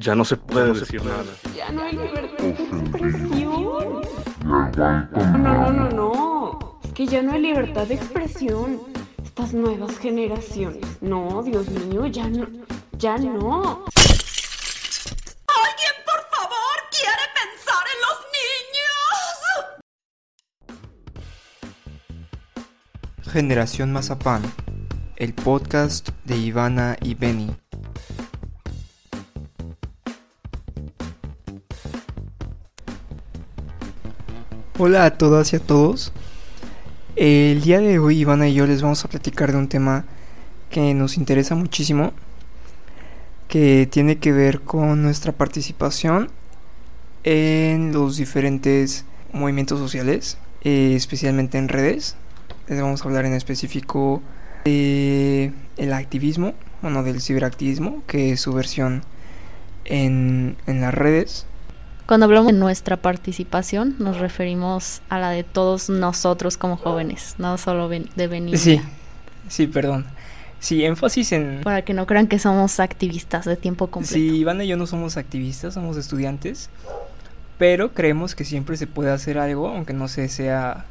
Ya no se puede decir nada. Ya no hay libertad de expresión. No, no, no, no. Es que ya no hay libertad de expresión. Estas nuevas generaciones. No, Dios mío, ya no. Ya no. ¿Alguien, por favor, quiere pensar en los niños? Generación Mazapán, el podcast de Ivana y Benny. Hola a todas y a todos. El día de hoy Ivana y yo les vamos a platicar de un tema que nos interesa muchísimo, que tiene que ver con nuestra participación en los diferentes movimientos sociales, eh, especialmente en redes. Les vamos a hablar en específico de el activismo, bueno, del ciberactivismo, que es su versión en, en las redes. Cuando hablamos de nuestra participación, nos referimos a la de todos nosotros como jóvenes, no solo de venir. Sí, sí, perdón. Sí, énfasis en... Para que no crean que somos activistas de tiempo completo. Sí, Ivana y yo no somos activistas, somos estudiantes, pero creemos que siempre se puede hacer algo, aunque no se sea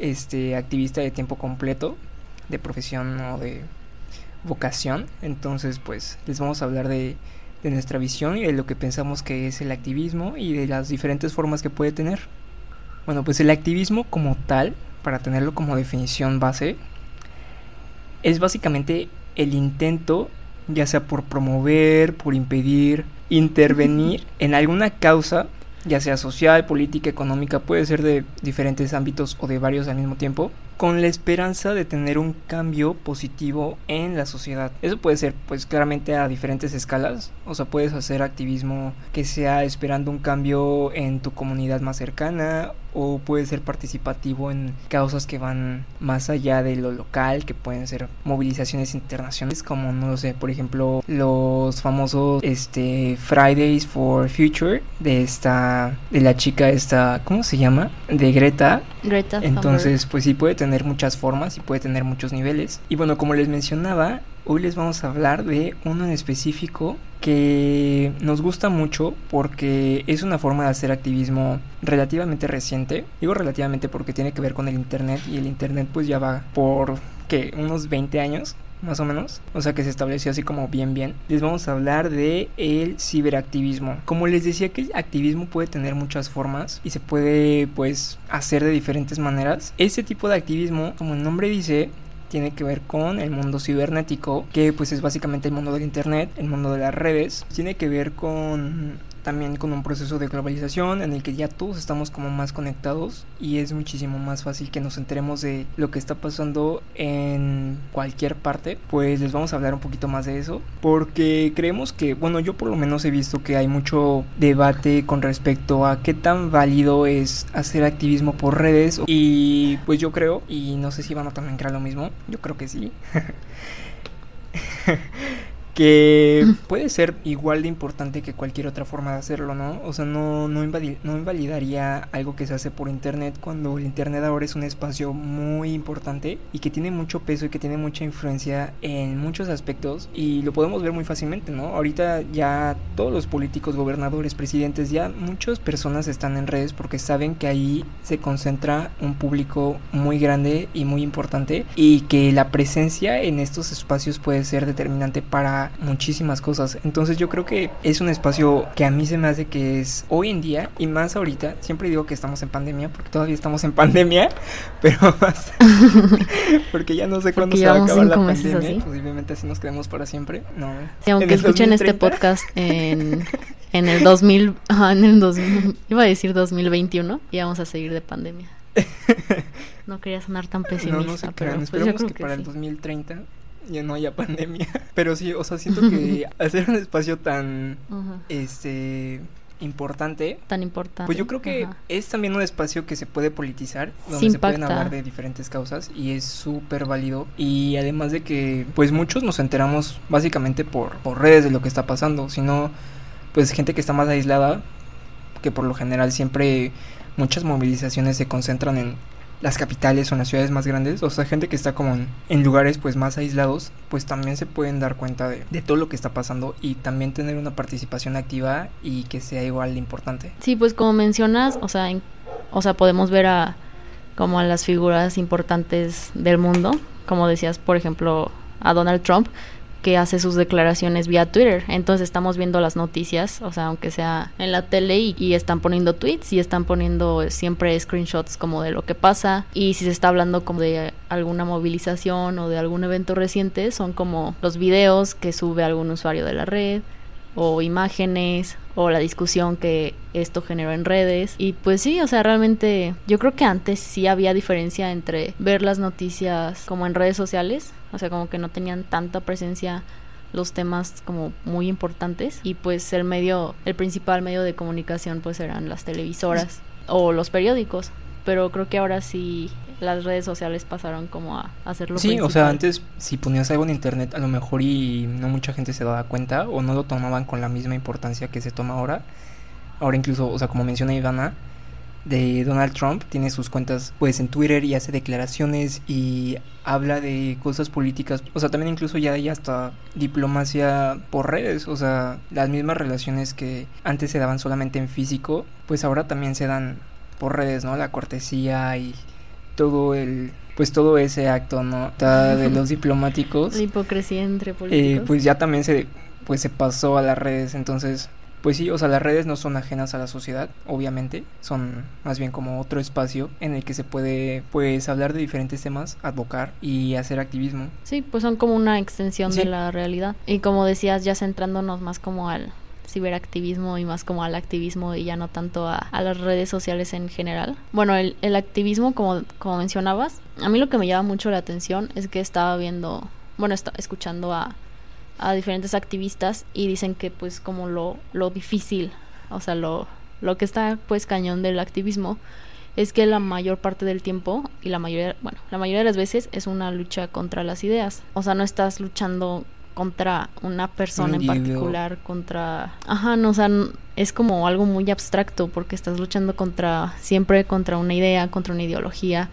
este activista de tiempo completo, de profesión o de vocación. Entonces, pues les vamos a hablar de, de nuestra visión y de lo que pensamos que es el activismo y de las diferentes formas que puede tener. Bueno, pues el activismo como tal, para tenerlo como definición base, es básicamente el intento, ya sea por promover, por impedir, intervenir en alguna causa, ya sea social, política, económica, puede ser de diferentes ámbitos o de varios al mismo tiempo, con la esperanza de tener un cambio positivo en la sociedad. Eso puede ser pues claramente a diferentes escalas, o sea, puedes hacer activismo que sea esperando un cambio en tu comunidad más cercana o puede ser participativo en causas que van más allá de lo local, que pueden ser movilizaciones internacionales como no lo sé, por ejemplo, los famosos este Fridays for Future de esta de la chica esta, ¿cómo se llama? de Greta Greta entonces, pues sí puede tener muchas formas y puede tener muchos niveles. Y bueno, como les mencionaba, hoy les vamos a hablar de uno en específico que nos gusta mucho porque es una forma de hacer activismo relativamente reciente. Digo relativamente porque tiene que ver con el internet y el internet pues ya va por que unos 20 años más o menos, o sea que se estableció así como bien bien. Les vamos a hablar de el ciberactivismo. Como les decía que el activismo puede tener muchas formas y se puede pues hacer de diferentes maneras. Este tipo de activismo, como el nombre dice, tiene que ver con el mundo cibernético, que pues es básicamente el mundo del internet, el mundo de las redes. Tiene que ver con también con un proceso de globalización en el que ya todos estamos como más conectados y es muchísimo más fácil que nos enteremos de lo que está pasando en cualquier parte. Pues les vamos a hablar un poquito más de eso porque creemos que, bueno, yo por lo menos he visto que hay mucho debate con respecto a qué tan válido es hacer activismo por redes y pues yo creo, y no sé si van a también creer lo mismo, yo creo que sí. que puede ser igual de importante que cualquier otra forma de hacerlo, ¿no? O sea, no, no, no invalidaría algo que se hace por internet cuando el internet ahora es un espacio muy importante y que tiene mucho peso y que tiene mucha influencia en muchos aspectos y lo podemos ver muy fácilmente, ¿no? Ahorita ya todos los políticos, gobernadores, presidentes, ya muchas personas están en redes porque saben que ahí se concentra un público muy grande y muy importante y que la presencia en estos espacios puede ser determinante para muchísimas cosas. Entonces yo creo que es un espacio que a mí se me hace que es hoy en día y más ahorita, siempre digo que estamos en pandemia porque todavía estamos en pandemia, pero más porque ya no sé cuándo se va a acabar la pandemia, así. posiblemente así nos quedemos para siempre. No. Sí, aunque En el escuchen este 2030. podcast en, en el 2000, ajá, en el 2000, iba a decir 2021 y vamos a seguir de pandemia. No quería sonar tan pesimista, No, no se pero pues yo esperemos creo que, que, para el sí. 2030 ya no haya pandemia. Pero sí, o sea, siento que hacer un espacio tan este importante Tan importante. Pues yo creo que Ajá. es también un espacio que se puede politizar, donde Sí se pueden hablar de diferentes causas y es súper válido. Y además de que, pues muchos nos enteramos básicamente por, por redes de lo que está pasando, sino pues gente que está más aislada, que por lo general siempre muchas movilizaciones se concentran en las capitales o en las ciudades más grandes, o sea, gente que está como en, lugares pues más aislados, pues también se pueden dar cuenta de, de, todo lo que está pasando y también tener una participación activa y que sea igual de importante. Sí, pues como mencionas, o sea, o sea, podemos ver a como a las figuras importantes del mundo, como decías, por ejemplo, a Donald Trump, que hace sus declaraciones vía Twitter. Entonces estamos viendo las noticias, o sea, aunque sea en la tele y, están poniendo tweets y están poniendo siempre screenshots como de lo que pasa y si se está hablando como de alguna movilización o de algún evento reciente, son como los videos que sube algún usuario de la red o imágenes o la discusión que esto generó en redes. Y pues sí, o sea, realmente yo creo que antes sí había diferencia entre ver las noticias como en redes sociales, o sea, como que no tenían tanta presencia los temas como muy importantes. Y pues el medio, el principal medio de comunicación pues eran las televisoras o los periódicos, pero creo que ahora sí las redes sociales pasaron como a hacerlo. Sí, o sea, antes si ponías algo en internet a lo mejor y no mucha gente se daba cuenta o no lo tomaban con la misma importancia que se toma ahora. Ahora incluso, o sea, como menciona Ivana, de Donald Trump tiene sus cuentas pues en Twitter y hace declaraciones y habla de cosas políticas, o sea, también incluso ya hay hasta diplomacia por redes, o sea, las mismas relaciones que antes se daban solamente en físico, pues ahora también se dan por redes, ¿no? La cortesía y todo el pues todo ese acto no de los diplomáticos. La hipocresía entre eh, pues ya también se pues se pasó a las redes entonces pues sí o sea las redes no son ajenas a la sociedad obviamente son más bien como otro espacio en el que se puede pues hablar de diferentes temas advocar y hacer activismo. Sí pues son como una extensión de la realidad. Y como decías ya centrándonos más como al ciberactivismo y más como al activismo y ya no tanto a, las redes sociales en general. Bueno, el, el activismo, como, como mencionabas, a mí lo que me llama mucho la atención es que estaba viendo, bueno, estaba escuchando a, a diferentes activistas y dicen que pues como lo, lo difícil, o sea, lo, lo que está pues cañón del activismo es que la mayor parte del tiempo y la mayoría, bueno, la mayoría de las veces es una lucha contra las ideas. O sea, no estás luchando contra una persona en particular, contra... Ajá, no, o sea, es como algo muy abstracto porque estás luchando contra, siempre contra una idea, contra una ideología,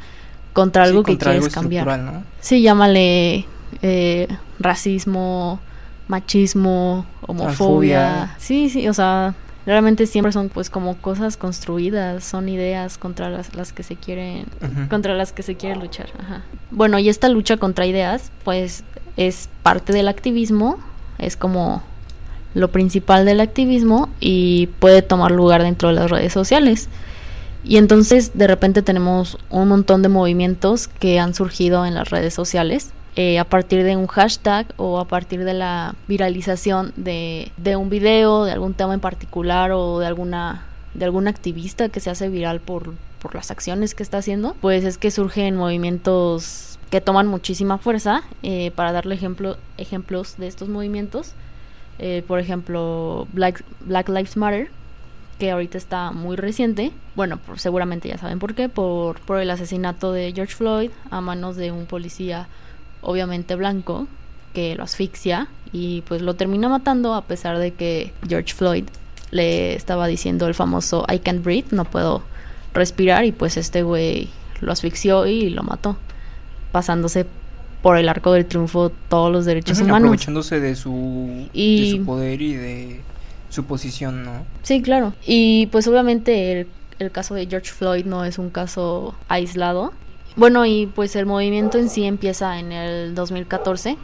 contra algo que quieres cambiar. ¿no? Sí, llámale eh, racismo, machismo, homofobia. Sí, sí, o sea, realmente siempre son pues como cosas construidas, son ideas contra las, las que se quieren, contra las que se quiere luchar. Ajá. Bueno, y esta lucha contra ideas, pues es parte del activismo, es como lo principal del activismo y puede tomar lugar dentro de las redes sociales. Y entonces de repente tenemos un montón de movimientos que han surgido en las redes sociales eh, a partir de un hashtag o a partir de la viralización de, de, un video, de algún tema en particular o de alguna de algún activista que se hace viral por, por las acciones que está haciendo, pues es que surgen movimientos que toman muchísima fuerza. Eh, para darle ejemplo, ejemplos de estos movimientos, eh, por ejemplo, Black, Black Lives Matter, que ahorita está muy reciente. Bueno, seguramente ya saben por qué, por, por el asesinato de George Floyd a manos de un policía obviamente blanco que lo asfixia y pues lo termina matando a pesar de que George Floyd le estaba diciendo el famoso I can't breathe, no puedo respirar y pues este güey lo asfixió y lo mató pasándose por el arco del triunfo todos los derechos humanos. Aprovechándose de su, de su poder y de su posición, ¿no? Sí, claro. Y pues obviamente el, el caso de George Floyd no es un caso aislado. Bueno, y pues el movimiento en sí empieza en el 2014,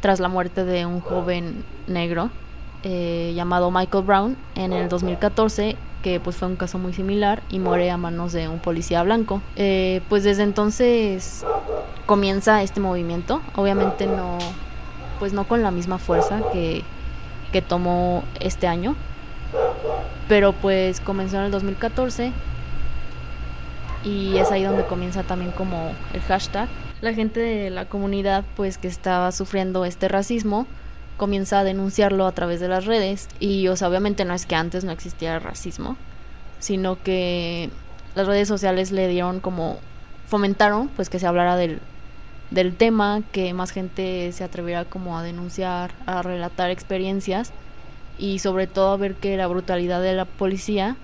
tras la muerte de un joven negro eh, llamado Michael Brown en el 2014 que pues fue un caso muy similar y muere a manos de un policía blanco. Eh, pues desde entonces comienza este movimiento, obviamente no, pues no con la misma fuerza que, que tomó este año, pero pues comenzó en el 2014 y es ahí donde comienza también como el hashtag. La gente de la comunidad pues que estaba sufriendo este racismo comienza a denunciarlo a través de las redes y o obviamente no es que antes no existiera racismo, sino que las redes sociales le dieron como fomentaron pues que se hablara del, del tema, que más gente se atreviera como a denunciar, a relatar experiencias y sobre todo a ver que la brutalidad de la policía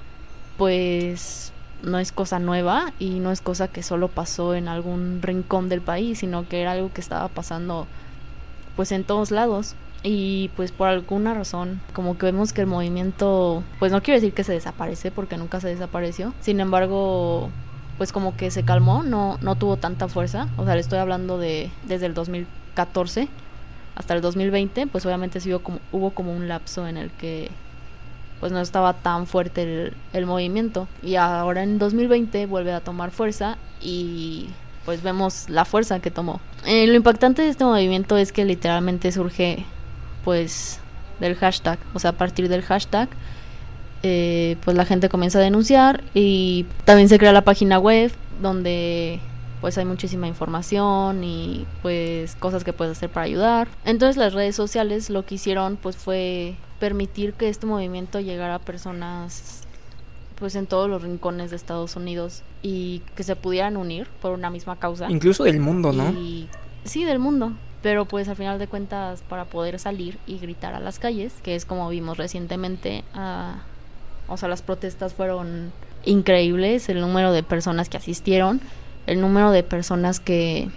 pues no es cosa nueva y no es cosa que solo pasó en algún rincón del país, sino que era algo que estaba pasando pues en todos lados. Y pues por alguna razón, como que vemos que el movimiento, pues no quiero decir que se desaparece porque nunca se desapareció. Sin embargo, pues como que se calmó, no, no tuvo tanta fuerza. O sea, le estoy hablando de desde el 2014 hasta el 2020, pues obviamente hubo como, hubo como un lapso en el que pues no estaba tan fuerte el, el movimiento. Y ahora en 2020 vuelve a tomar fuerza y pues vemos la fuerza que tomó. Eh, lo impactante de este movimiento es que literalmente surge pues del hashtag, o sea, a partir del hashtag, eh, pues la gente comienza a denunciar y también se crea la página web donde pues hay muchísima información y pues cosas que puedes hacer para ayudar. Entonces las redes sociales lo que hicieron pues fue permitir que este movimiento llegara a personas pues en todos los rincones de Estados Unidos y que se pudieran unir por una misma causa. Incluso del mundo, ¿no? Y, sí, del mundo. Pero pues al final de cuentas para poder salir y gritar a las calles, que es como vimos recientemente, uh, o sea, las protestas fueron increíbles, el número de personas que asistieron, el número de personas que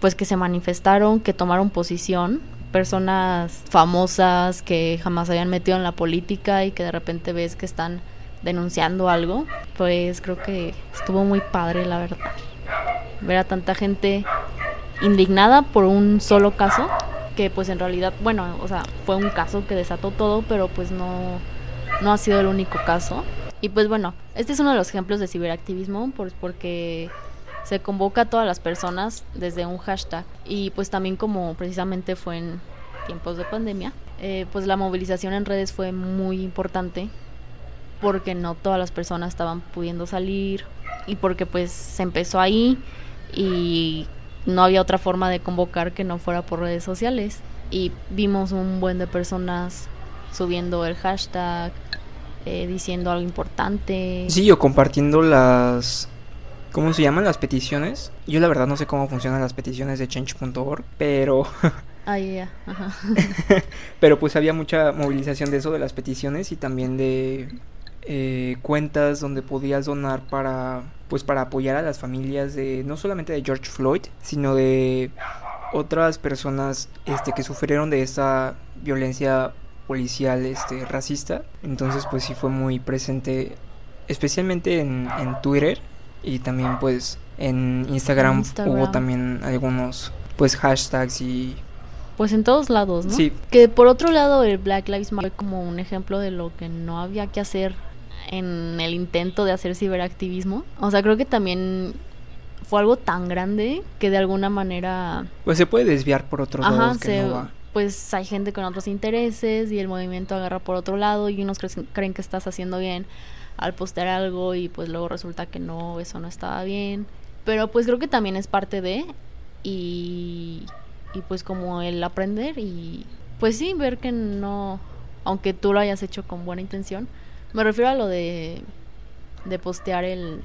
pues que se manifestaron, que tomaron posición, personas famosas que jamás habían metido en la política y que de repente ves que están denunciando algo, pues creo que estuvo muy padre, la verdad. Ver a tanta gente indignada por un solo caso, que pues en realidad, bueno, o sea, fue un caso que desató todo, pero pues no, no ha sido el único caso. Y pues bueno, este es uno de los ejemplos de ciberactivismo, porque se convoca a todas las personas desde un hashtag y pues también como precisamente fue en tiempos de pandemia, eh, pues la movilización en redes fue muy importante porque no todas las personas estaban pudiendo salir y porque pues se empezó ahí y no había otra forma de convocar que no fuera por redes sociales y vimos un buen de personas subiendo el hashtag eh, diciendo algo importante sí o compartiendo las ¿cómo se llaman las peticiones? yo la verdad no sé cómo funcionan las peticiones de change.org pero Ah, ya, Ajá. Pero pues había mucha movilización de eso, de las peticiones y también de eh, cuentas donde podías donar para pues para apoyar a las familias de no solamente de George Floyd sino de otras personas este que sufrieron de esta violencia policial este racista entonces pues sí fue muy presente especialmente en, en Twitter y también pues en Instagram, Instagram hubo también algunos pues hashtags y pues en todos lados, ¿no? Sí. Que por otro lado el Black Lives Matter como un ejemplo de lo que no había que hacer en el intento de hacer ciberactivismo. O sea, creo que también fue algo tan grande que de alguna manera... Pues se puede desviar por otros Ajá, lados que se- no va. Pues hay gente con otros intereses y el movimiento agarra por otro lado y unos cre- creen que estás haciendo bien al postear algo y pues luego resulta que no, eso no estaba bien. Pero pues creo que también es parte de y, y pues como el aprender y pues sí, ver que no, aunque tú lo hayas hecho con buena intención, me refiero a lo de, de postear el,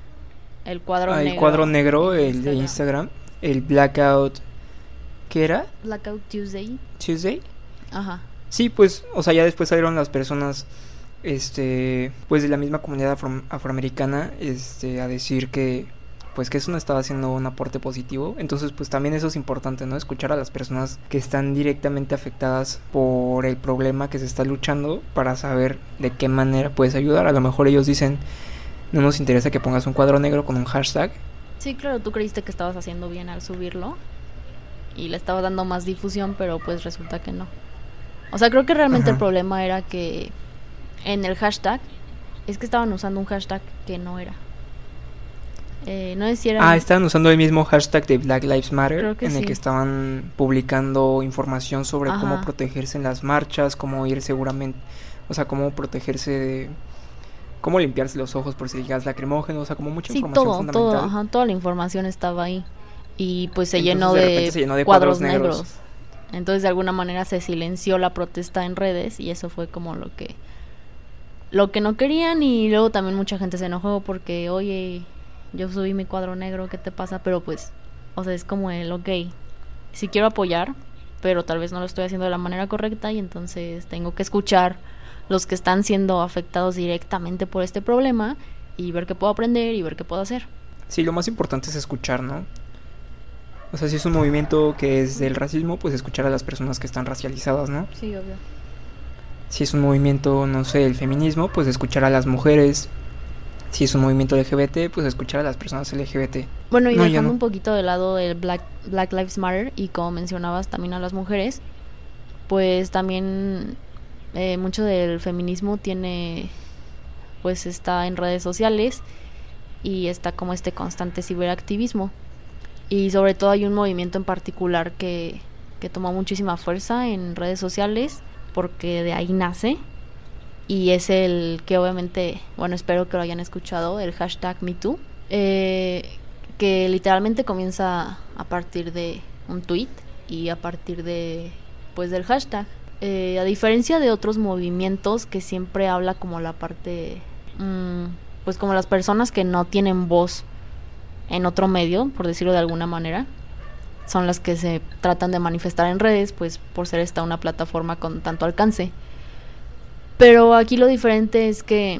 el cuadro Ah, negro. el cuadro negro, el de Instagram, el blackout, ¿qué era? Blackout Tuesday. Tuesday. Ajá. Sí, pues, o sea, ya después salieron las personas, este, pues de la misma comunidad afro- afroamericana, este, a decir que, pues que eso no estaba haciendo un aporte positivo. Entonces, pues también eso es importante, ¿no? Escuchar a las personas que están directamente afectadas por el problema que se está luchando para saber de qué manera puedes ayudar. A lo mejor ellos dicen, no nos interesa que pongas un cuadro negro con un hashtag. Sí, claro, tú creíste que estabas haciendo bien al subirlo y le estabas dando más difusión, pero pues resulta que no. O sea, creo que realmente el problema era que en el hashtag es que estaban usando un hashtag que no era. Eh, no decían Ah, estaban usando el mismo hashtag de Black Lives Matter en el que estaban publicando información sobre cómo protegerse en las marchas, cómo ir seguramente, o sea, cómo protegerse de cómo limpiarse los ojos por si gas lacrimógeno, o sea, como mucha Sí, información todo, fundamental. todo, ajá, toda la información estaba ahí. Y pues se Entonces, llenó de se llenó de cuadros, cuadros negros. negros. Entonces de alguna manera se silenció la protesta en redes y eso fue como lo que lo que no querían y luego también mucha gente se enojó porque oye yo subí mi cuadro negro qué te pasa pero pues o sea es como el ok si quiero apoyar pero tal vez no lo estoy haciendo de la manera correcta y entonces tengo que escuchar los que están siendo afectados directamente por este problema y ver qué puedo aprender y ver qué puedo hacer. Sí, lo más importante es escuchar, ¿no? O sea, si es un movimiento que es del racismo, pues escuchar a las personas que están racializadas, ¿no? Sí, obvio. Si es un movimiento, no sé, el feminismo, pues escuchar a las mujeres. Si es un movimiento LGBT, pues escuchar a las personas LGBT. Bueno, y No, dejando no. un poquito de lado el Black, Black Lives Matter y como mencionabas también a las mujeres, pues también eh, mucho del feminismo tiene, pues está en redes sociales y está como este constante ciberactivismo. Y sobre todo hay un movimiento en particular que, que tomó muchísima fuerza en redes sociales porque de ahí nace y es el que obviamente, bueno, espero que lo hayan escuchado, el hashtag MeToo, eh, que literalmente comienza a partir de un tweet y a partir de, pues, del hashtag. Eh, a diferencia de otros movimientos que siempre habla como la parte, mm, pues como las personas que no tienen voz en otro medio, por decirlo de alguna manera, son las que se tratan de manifestar en redes, pues por ser esta una plataforma con tanto alcance. Pero aquí lo diferente es que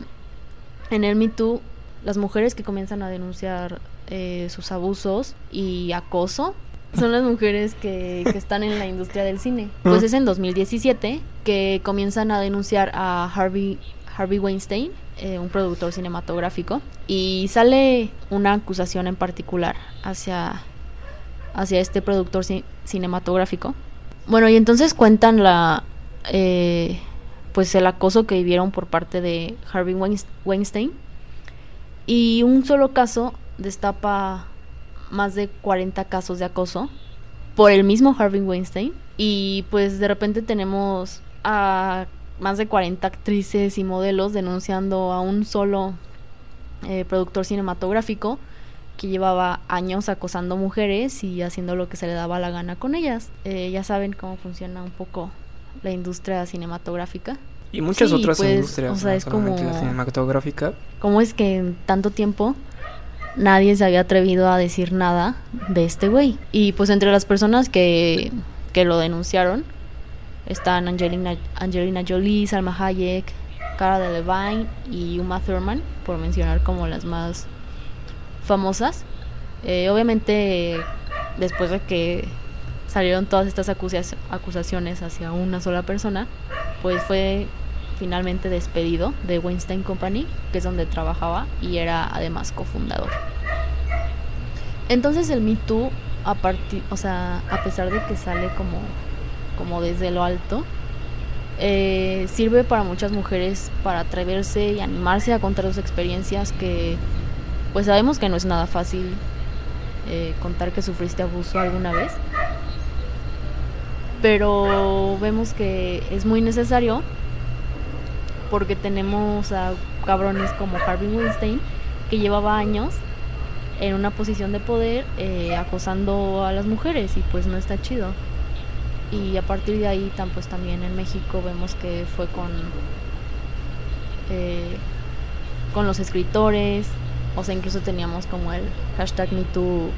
en el Me Too, las mujeres que comienzan a denunciar eh, sus abusos y acoso son las mujeres que, que están en la industria del cine. Pues es en 2017 que comienzan a denunciar a Harvey, Harvey Weinstein, eh, un productor cinematográfico, y sale una acusación en particular hacia, hacia este productor ci- cinematográfico. Bueno, y entonces cuentan la... eh, pues el acoso que vivieron por parte de Harvey Weins- Weinstein. Y un solo caso destapa más de 40 casos de acoso por el mismo Harvey Weinstein. Y pues de repente tenemos a más de 40 actrices y modelos denunciando a un solo eh, productor cinematográfico que llevaba años acosando mujeres y haciendo lo que se le daba la gana con ellas. Eh, ya saben cómo funciona un poco la industria cinematográfica. Y muchas Sí, otras pues, industrias, o sea, no es como- la cinematográfica. ¿Cómo es que en tanto tiempo nadie se había atrevido a decir nada de este güey? Y pues entre las personas que, que lo denunciaron están Angelina, Angelina Jolie, Salma Hayek, Cara Delevingne y Uma Thurman, por mencionar como las más famosas. Eh, obviamente, después de que salieron todas estas acusa- acusaciones hacia una sola persona, pues fue finalmente despedido de Weinstein Company, que es donde trabajaba y era además cofundador. Entonces el Me Too, a partir, o sea, a pesar de que sale como, como desde lo alto, eh, sirve para muchas mujeres para atreverse y animarse a contar sus experiencias que pues sabemos que no es nada fácil eh, contar que sufriste abuso alguna vez pero vemos que es muy necesario porque tenemos a cabrones como Harvey Weinstein que llevaba años en una posición de poder eh, acosando a las mujeres y pues no está chido. Y a partir de ahí pues también en México vemos que fue con eh, con los escritores o sea incluso teníamos como el hashtag MeToo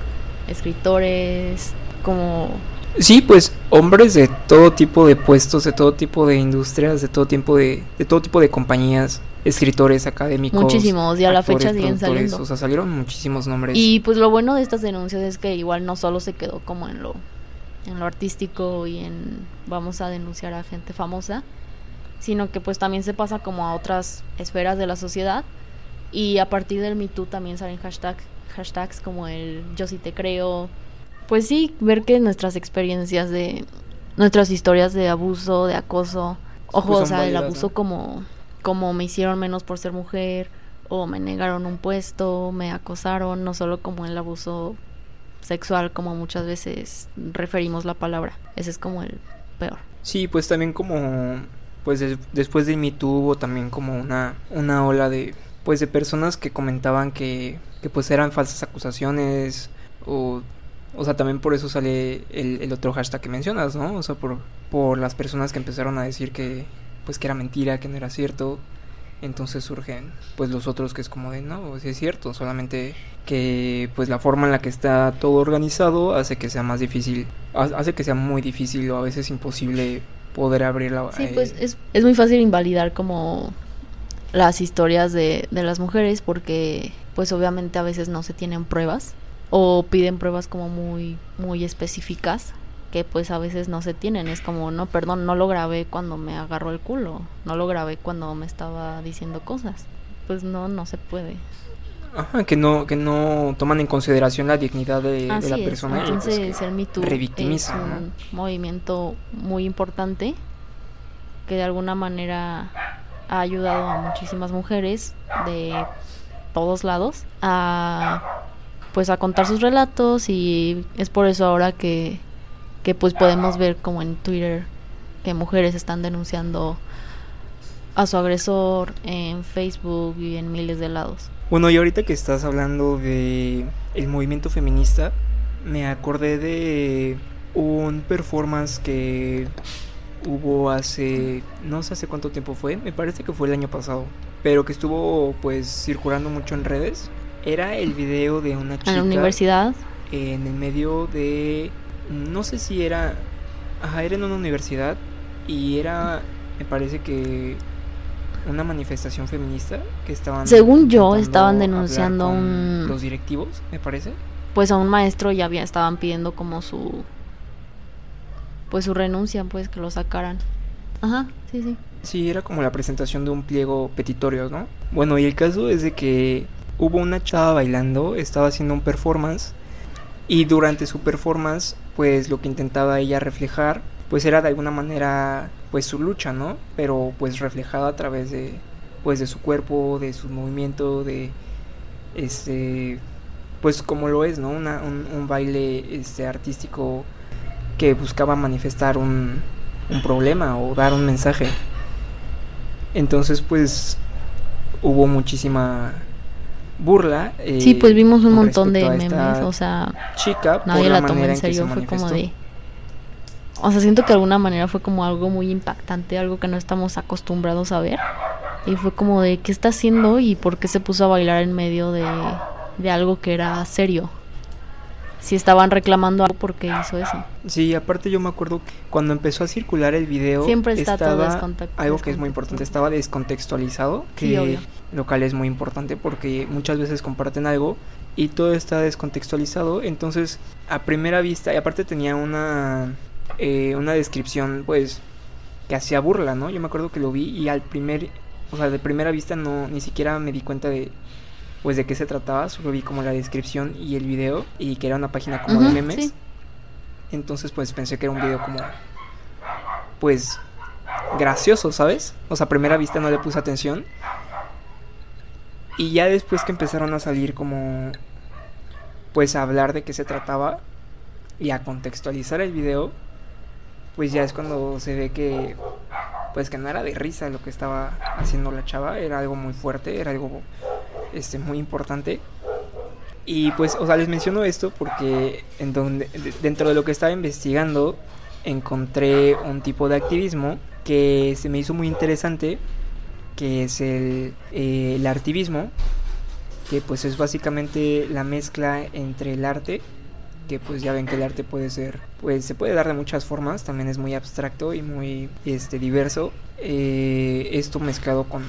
escritores como Sí, pues hombres de todo tipo de puestos, de todo tipo de industrias, de todo tipo de, de todo tipo de compañías, escritores, académicos. Muchísimos, y a la fecha siguen saliendo. O sea, salieron muchísimos nombres. Y pues lo bueno de estas denuncias es que igual no solo se quedó como en lo en lo artístico y en vamos a denunciar a gente famosa, sino que pues también se pasa como a otras esferas de la sociedad y a partir del Me Too también salen hashtag, hashtags como el yo sí te creo. Pues sí, ver que nuestras experiencias de nuestras historias de abuso, de acoso, ojo, Pues o sea, el abuso ¿no? como como me hicieron menos por ser mujer o me negaron un puesto, me acosaron, no solo como el abuso sexual como muchas veces referimos la palabra. Ese es como el peor. Sí, pues también como pues des- después de Me Too hubo también como una una ola de pues de personas que comentaban que que pues eran falsas acusaciones o o sea, también por eso sale el, el otro hashtag que mencionas, ¿no? O sea, por por las personas que empezaron a decir que pues que era mentira, que no era cierto. Entonces surgen pues los otros que es como de no, sí es cierto, solamente que pues la forma en la que está todo organizado hace que sea más difícil, ha- hace que sea muy difícil o a veces imposible poder abrir la Sí, eh, pues es, es muy fácil invalidar como las historias de, de las mujeres porque pues obviamente a veces no se tienen pruebas o piden pruebas como muy muy específicas que pues a veces no se tienen es como no perdón no lo grabé cuando me agarró el culo no lo grabé cuando me estaba diciendo cosas pues no no se puede Ajá, que no, que no toman en consideración la dignidad de, la es, persona. pues, entonces que el Me Too revictimiza, es ¿no? un movimiento muy importante que de alguna manera ha ayudado a muchísimas mujeres de todos lados a pues a contar sus relatos y es por eso ahora que, que pues podemos ver como en Twitter que mujeres están denunciando a su agresor en Facebook y en miles de lados. Bueno, y ahorita que estás hablando de el movimiento feminista, me acordé de un performance que hubo hace no sé hace cuánto tiempo fue, me parece que fue el año pasado, pero que estuvo pues circulando mucho en redes. Era el video de una chica En la universidad, en el medio de no sé si era ajá, era en una universidad y era me parece que una manifestación feminista que estaban Según yo, estaban denunciando un- los directivos, me parece. pues a un maestro ya había, estaban pidiendo como su pues su renuncia, pues que lo sacaran. Ajá, sí, sí. Sí, era como la presentación de un pliego petitorio, ¿no? Bueno, y el caso es de que hubo una chava bailando, estaba haciendo un performance y durante su performance, pues lo que intentaba ella reflejar, pues era de alguna manera pues su lucha, ¿no? Pero pues reflejada a través de pues de su cuerpo, de su movimiento, de este pues como lo es, ¿no? Una, un, un baile este artístico que buscaba manifestar un, un problema o dar un mensaje. Entonces, pues hubo muchísima burla. eh, Sí, pues vimos un montón de memes, o sea, chica nadie la la tomó en serio, fue como de... O sea, siento que de alguna manera fue como algo muy impactante, algo que no estamos acostumbrados a ver. Y fue como de, ¿qué está haciendo y por qué se puso a bailar en medio de, de algo que era serio? Si estaban reclamando algo, ¿por qué hizo eso? Sí, aparte yo me acuerdo que cuando empezó a circular el video Siempre está todo estaba descontact- algo que es muy importante, estaba descontextualizado, Sí, que obvio. Lo cual es muy importante porque muchas veces comparten algo y todo está descontextualizado, entonces a primera vista y aparte tenía una eh, una descripción pues que hacía burla, ¿no? Yo me acuerdo que lo vi y al primer, o sea, de primera vista no ni siquiera me di cuenta de pues de qué se trataba, solo vi como la descripción y el video y que era una página como de memes. sí. Entonces pues pensé que era un video como pues gracioso, ¿sabes? O sea, a primera vista no le puse atención. Y ya después que empezaron a salir como pues a hablar de qué se trataba y a contextualizar el video, pues ya es cuando se ve que pues que no era de risa lo que estaba haciendo la chava, era algo muy fuerte, era algo este muy importante. Y pues, o sea, les menciono esto porque en donde, de- dentro de lo que estaba investigando encontré un tipo de activismo que se me hizo muy interesante, que es el, eh, el artivismo, que pues es básicamente la mezcla entre el arte, que pues ya ven que el arte puede ser, pues se puede dar de muchas formas, también es muy abstracto y muy este diverso. Eh, esto mezclado con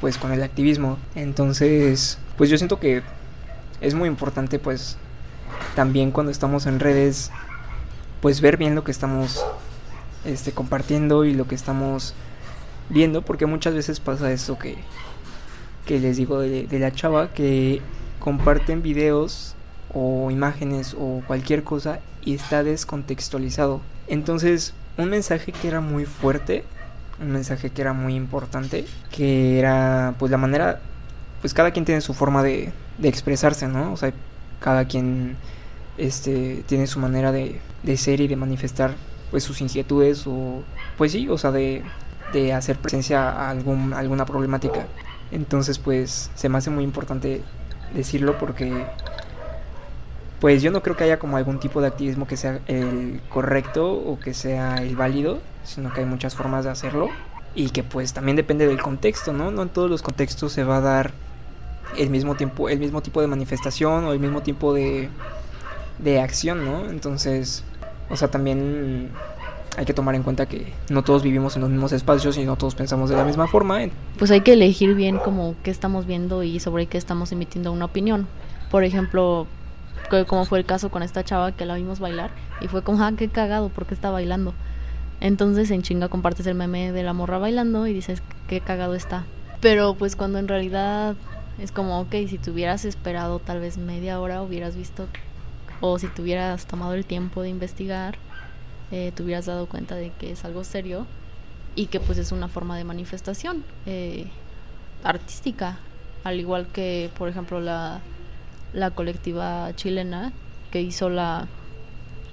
pues con el activismo. Entonces, pues yo siento que es muy importante pues también cuando estamos en redes pues ver bien lo que estamos este compartiendo y lo que estamos viendo porque muchas veces pasa esto que que les digo de, la chava que comparten videos o imágenes o cualquier cosa y está descontextualizado entonces un mensaje que era muy fuerte un mensaje que era muy importante que era pues la manera pues cada quien tiene su forma de, de expresarse, ¿no? O sea, cada quien este tiene su manera de, de ser y de manifestar pues sus inquietudes o pues sí, o sea, de, de hacer presencia a algún, alguna problemática. Entonces, pues se me hace muy importante decirlo porque pues yo no creo que haya como algún tipo de activismo que sea el correcto o que sea el válido, sino que hay muchas formas de hacerlo y que pues también depende del contexto, ¿no? No en todos los contextos se va a dar el mismo tiempo, el mismo tipo de manifestación o el mismo tipo de, de acción, ¿no? Entonces, o sea, también hay que tomar en cuenta que no todos vivimos en los mismos espacios y no todos pensamos de la misma forma. Pues hay que elegir bien como qué estamos viendo y sobre qué estamos emitiendo una opinión. Por ejemplo, como fue el caso con esta chava que la vimos bailar y fue como, ah, qué cagado, porque está bailando. Entonces en chinga compartes el meme de la morra bailando y dices, qué cagado está. Pero pues cuando en realidad es como, ok, si te hubieras esperado tal vez media hora, hubieras visto, o si te hubieras tomado el tiempo de investigar, eh, te hubieras dado cuenta de que es algo serio y que pues es una forma de manifestación eh, artística, al igual que por ejemplo la, la colectiva chilena que hizo la,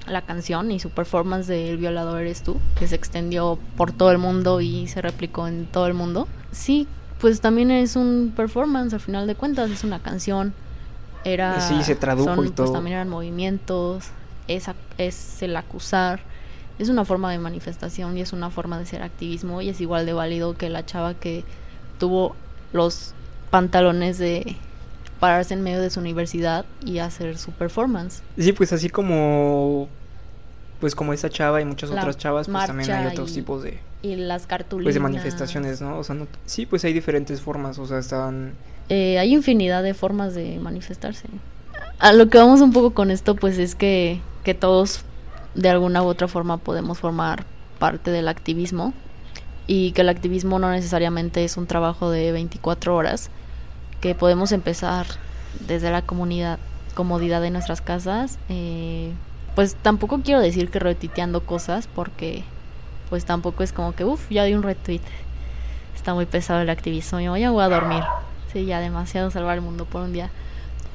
la canción y su performance de El violador eres tú, que se extendió por todo el mundo y se replicó en todo el mundo. Sí, pues también es un performance al final de cuentas, es una canción. Era, sí, se tradujo y pues, todo. Pues también eran movimientos, es, es el acusar, es una forma de manifestación y es una forma de ser activismo y es igual de válido que la chava que tuvo los pantalones de pararse en medio de su universidad y hacer su performance. Sí, pues así como pues como esa chava y muchas otras chavas, pues también hay otros tipos de y las cartulinas pues de manifestaciones, ¿no? O sea, no, sí, pues hay diferentes formas, o sea, están eh, hay infinidad de formas de manifestarse. A lo que vamos un poco con esto, pues es que, que todos de alguna u otra forma podemos formar parte del activismo y que el activismo no necesariamente es un trabajo de 24 horas, que podemos empezar desde la comunidad, comodidad de nuestras casas. Eh, pues tampoco quiero decir que retuiteando cosas porque pues tampoco es como que, uff, ya di un retweet. Está muy pesado el activismo, yo ya voy a dormir. Sí, ya demasiado salvar el mundo por un día.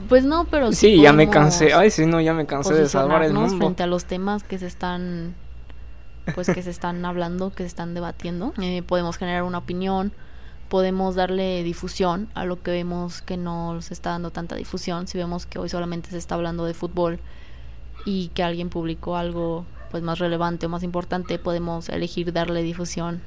Pues no, pero sí. Sí, ya me cansé. Ay, sí, no, ya me cansé de salvar el mundo. frente a los temas que se están pues que se están hablando, que se están debatiendo. Eh, podemos generar una opinión, podemos darle difusión a lo que vemos que no se está dando tanta difusión. Si vemos que hoy solamente se está hablando de fútbol y que alguien publicó algo pues más relevante o más importante, podemos elegir darle difusión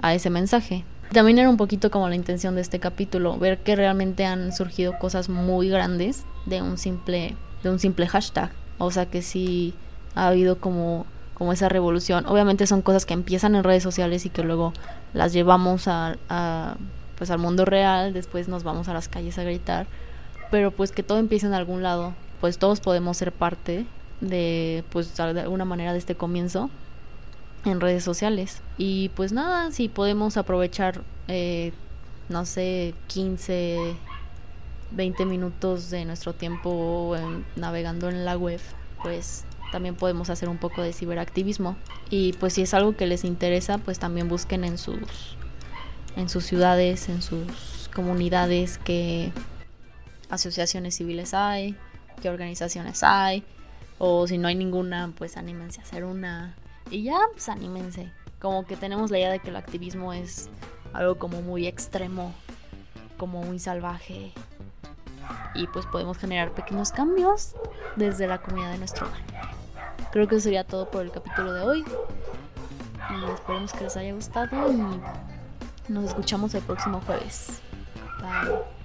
a ese mensaje. También era un poquito como la intención de este capítulo, ver que realmente han surgido cosas muy grandes de un simple de un simple hashtag, o sea que sí ha habido como como esa revolución. Obviamente son cosas que empiezan en redes sociales y que luego las llevamos a, pues al mundo real, después nos vamos a las calles a gritar, pero pues que todo empiece en algún lado, pues todos podemos ser parte de pues de alguna manera de este comienzo en redes sociales y pues nada si podemos aprovechar eh, no sé 15 20 minutos de nuestro tiempo navegando en la web pues también podemos hacer un poco de ciberactivismo. Y pues si es algo que les interesa, pues también busquen en sus en sus ciudades, en sus comunidades qué asociaciones civiles hay, qué organizaciones hay, o si no hay ninguna, pues anímense a hacer una y ya, pues anímense. Como que tenemos la idea de que el activismo es algo como muy extremo, como muy salvaje. Y pues podemos generar pequeños cambios desde la comunidad de nuestro hogar. Creo que sería todo por el capítulo de hoy. Esperemos que les haya gustado y nos escuchamos el próximo jueves. Bye.